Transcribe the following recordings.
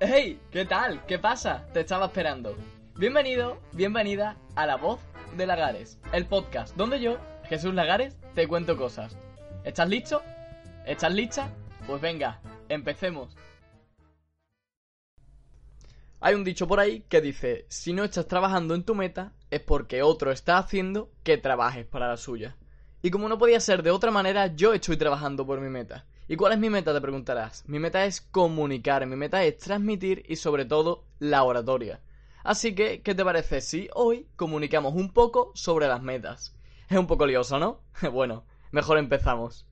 Hey, ¿qué tal? ¿Qué pasa? Te estaba esperando. Bienvenido, bienvenida a La Voz de Lagares, el podcast donde yo, Jesús Lagares, te cuento cosas. ¿Estás listo? ¿Estás lista? Pues venga, empecemos. Hay un dicho por ahí que dice, si no estás trabajando en tu meta, es porque otro está haciendo que trabajes para la suya. Y como no podía ser de otra manera, yo estoy trabajando por mi meta. ¿Y cuál es mi meta? Te preguntarás. Mi meta es comunicar, mi meta es transmitir y sobre todo la oratoria. Así que, ¿qué te parece si hoy comunicamos un poco sobre las metas? Es un poco lioso, ¿no? bueno, mejor empezamos.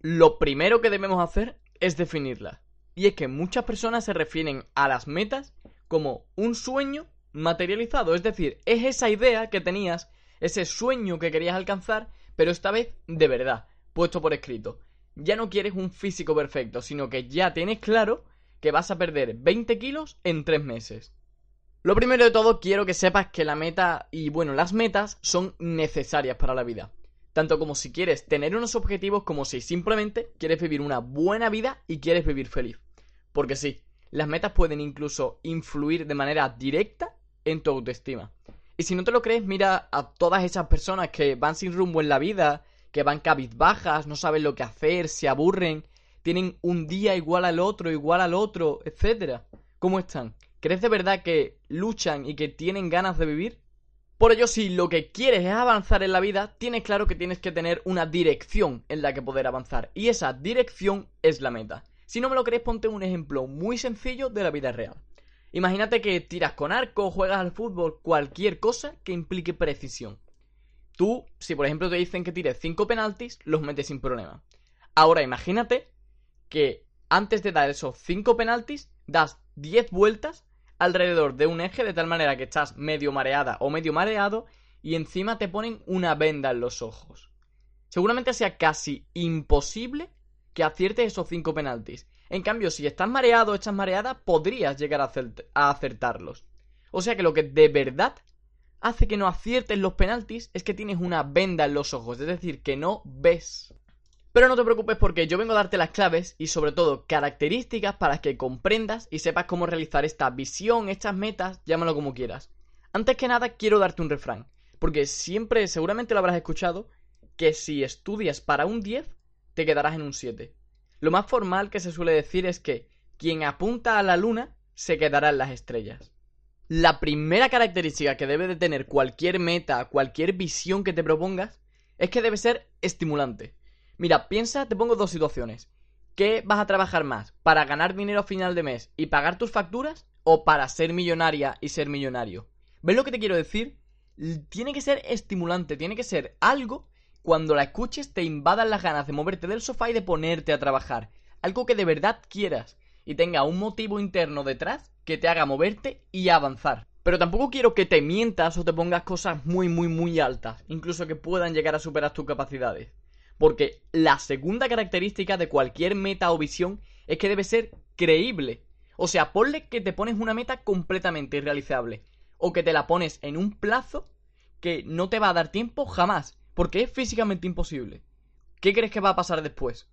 Lo primero que debemos hacer es definirla. Y es que muchas personas se refieren a las metas como un sueño materializado. Es decir, es esa idea que tenías, ese sueño que querías alcanzar, pero esta vez de verdad, puesto por escrito. Ya no quieres un físico perfecto, sino que ya tienes claro que vas a perder 20 kilos en 3 meses. Lo primero de todo, quiero que sepas que la meta y bueno, las metas son necesarias para la vida. Tanto como si quieres tener unos objetivos como si simplemente quieres vivir una buena vida y quieres vivir feliz. Porque sí, las metas pueden incluso influir de manera directa en tu autoestima. Y si no te lo crees, mira a todas esas personas que van sin rumbo en la vida, que van cabizbajas, no saben lo que hacer, se aburren, tienen un día igual al otro, igual al otro, etc. ¿Cómo están? ¿Crees de verdad que luchan y que tienen ganas de vivir? Por ello, si lo que quieres es avanzar en la vida, tienes claro que tienes que tener una dirección en la que poder avanzar. Y esa dirección es la meta. Si no me lo crees, ponte un ejemplo muy sencillo de la vida real. Imagínate que tiras con arco, juegas al fútbol, cualquier cosa que implique precisión. Tú, si por ejemplo te dicen que tires 5 penaltis, los metes sin problema. Ahora imagínate que antes de dar esos 5 penaltis, das 10 vueltas alrededor de un eje de tal manera que estás medio mareada o medio mareado y encima te ponen una venda en los ojos. Seguramente sea casi imposible que aciertes esos cinco penaltis. En cambio, si estás mareado o estás mareada, podrías llegar a, acertarlos. O sea que lo que de verdad hace que no aciertes los penaltis es que tienes una venda en los ojos, es decir, que no ves. Pero no te preocupes porque yo vengo a darte las claves y sobre todo características para que comprendas y sepas cómo realizar esta visión, estas metas, llámalo como quieras. Antes que nada quiero darte un refrán, porque siempre, seguramente lo habrás escuchado, que si estudias para un 10, te quedarás en un 7. Lo más formal que se suele decir es que quien apunta a la luna se quedará en las estrellas. La primera característica que debe de tener cualquier meta, cualquier visión que te propongas, es que debe ser estimulante. Mira, piensa, te pongo dos situaciones. ¿Qué vas a trabajar más? ¿Para ganar dinero a final de mes y pagar tus facturas? ¿O para ser millonaria y ser millonario? ¿Ves lo que te quiero decir? Tiene que ser estimulante, tiene que ser algo cuando la escuches te invadan las ganas de moverte del sofá y de ponerte a trabajar. Algo que de verdad quieras y tenga un motivo interno detrás que te haga moverte y avanzar. Pero tampoco quiero que te mientas o te pongas cosas muy, muy, muy altas, incluso que puedan llegar a superar tus capacidades. Porque la segunda característica de cualquier meta o visión es que debe ser creíble. O sea, ponle que te pones una meta completamente irrealizable. O que te la pones en un plazo que no te va a dar tiempo jamás. Porque es físicamente imposible. ¿Qué crees que va a pasar después?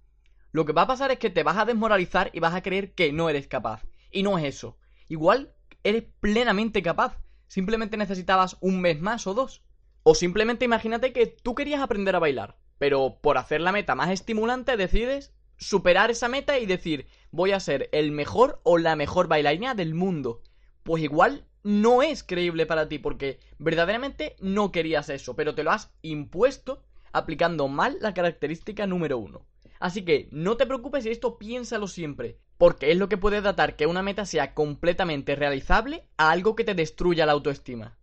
Lo que va a pasar es que te vas a desmoralizar y vas a creer que no eres capaz. Y no es eso. Igual eres plenamente capaz. Simplemente necesitabas un mes más o dos. O simplemente imagínate que tú querías aprender a bailar. Pero por hacer la meta más estimulante decides superar esa meta y decir voy a ser el mejor o la mejor bailarina del mundo. Pues igual no es creíble para ti porque verdaderamente no querías eso, pero te lo has impuesto aplicando mal la característica número uno. Así que no te preocupes y esto piénsalo siempre, porque es lo que puede datar que una meta sea completamente realizable a algo que te destruya la autoestima.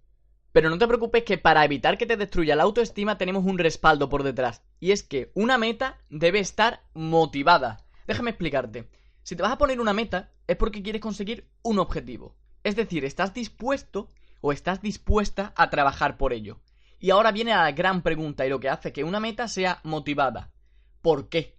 Pero no te preocupes que para evitar que te destruya la autoestima tenemos un respaldo por detrás, y es que una meta debe estar motivada. Déjame explicarte. Si te vas a poner una meta es porque quieres conseguir un objetivo. Es decir, estás dispuesto o estás dispuesta a trabajar por ello. Y ahora viene la gran pregunta y lo que hace que una meta sea motivada. ¿Por qué?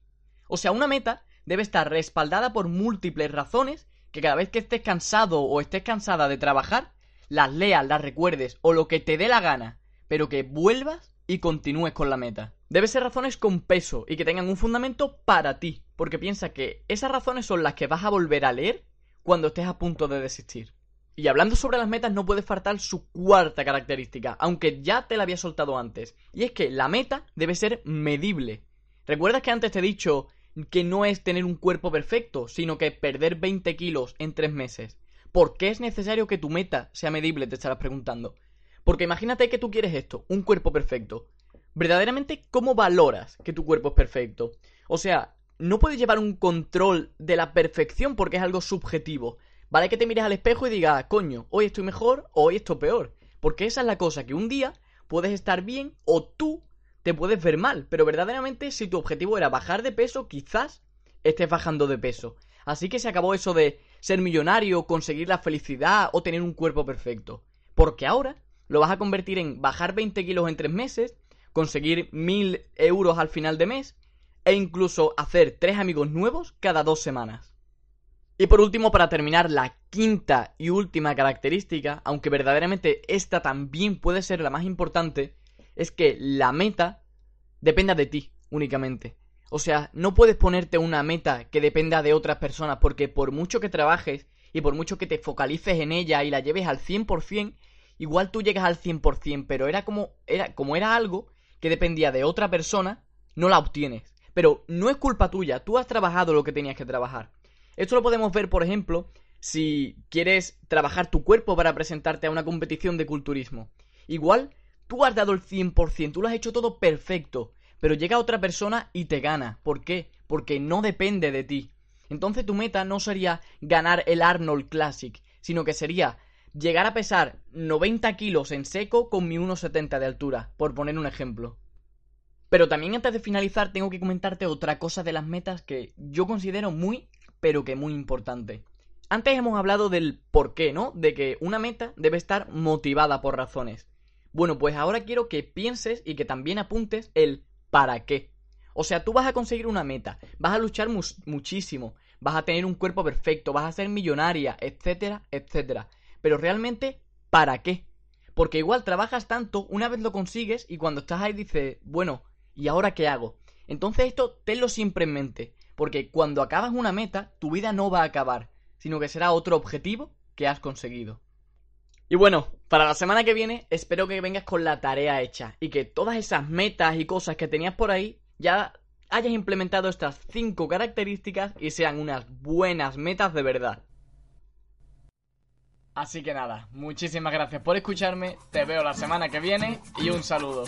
O sea, una meta debe estar respaldada por múltiples razones que cada vez que estés cansado o estés cansada de trabajar, las leas, las recuerdes o lo que te dé la gana, pero que vuelvas y continúes con la meta. Debe ser razones con peso y que tengan un fundamento para ti, porque piensa que esas razones son las que vas a volver a leer cuando estés a punto de desistir. Y hablando sobre las metas, no puede faltar su cuarta característica, aunque ya te la había soltado antes. Y es que la meta debe ser medible. ¿Recuerdas que antes te he dicho que no es tener un cuerpo perfecto, sino que perder 20 kilos en 3 meses? ¿Por qué es necesario que tu meta sea medible? Te estarás preguntando. Porque imagínate que tú quieres esto, un cuerpo perfecto. Verdaderamente, ¿cómo valoras que tu cuerpo es perfecto? O sea, no puedes llevar un control de la perfección porque es algo subjetivo. Vale que te mires al espejo y digas, coño, hoy estoy mejor o hoy estoy peor. Porque esa es la cosa, que un día puedes estar bien o tú te puedes ver mal. Pero verdaderamente, si tu objetivo era bajar de peso, quizás estés bajando de peso. Así que se acabó eso de ser millonario, conseguir la felicidad o tener un cuerpo perfecto. Porque ahora lo vas a convertir en bajar 20 kilos en 3 meses, conseguir 1000 euros al final de mes e incluso hacer 3 amigos nuevos cada 2 semanas. Y por último, para terminar, la quinta y última característica, aunque verdaderamente esta también puede ser la más importante, es que la meta dependa de ti únicamente. O sea, no puedes ponerte una meta que dependa de otras personas porque por mucho que trabajes y por mucho que te focalices en ella y la lleves al 100%, igual tú llegas al 100%, pero era como era como era algo que dependía de otra persona, no la obtienes. Pero no es culpa tuya, tú has trabajado lo que tenías que trabajar. Esto lo podemos ver, por ejemplo, si quieres trabajar tu cuerpo para presentarte a una competición de culturismo. Igual, tú has dado el 100%, tú lo has hecho todo perfecto, pero llega otra persona y te gana. ¿Por qué? Porque no depende de ti. Entonces tu meta no sería ganar el Arnold Classic, sino que sería llegar a pesar 90 kilos en seco con mi 1,70 de altura, por poner un ejemplo. Pero también antes de finalizar tengo que comentarte otra cosa de las metas que yo considero muy, pero que muy importante. Antes hemos hablado del por qué, ¿no? De que una meta debe estar motivada por razones. Bueno, pues ahora quiero que pienses y que también apuntes el para qué. O sea, tú vas a conseguir una meta, vas a luchar muchísimo, vas a tener un cuerpo perfecto, vas a ser millonaria, etcétera, etcétera pero realmente, ¿para qué? Porque igual trabajas tanto, una vez lo consigues y cuando estás ahí dices, bueno, ¿y ahora qué hago? Entonces esto tenlo siempre en mente, porque cuando acabas una meta, tu vida no va a acabar, sino que será otro objetivo que has conseguido. Y bueno, para la semana que viene espero que vengas con la tarea hecha y que todas esas metas y cosas que tenías por ahí ya hayas implementado estas 5 características y sean unas buenas metas de verdad. Así que nada, muchísimas gracias por escucharme, te veo la semana que viene y un saludo.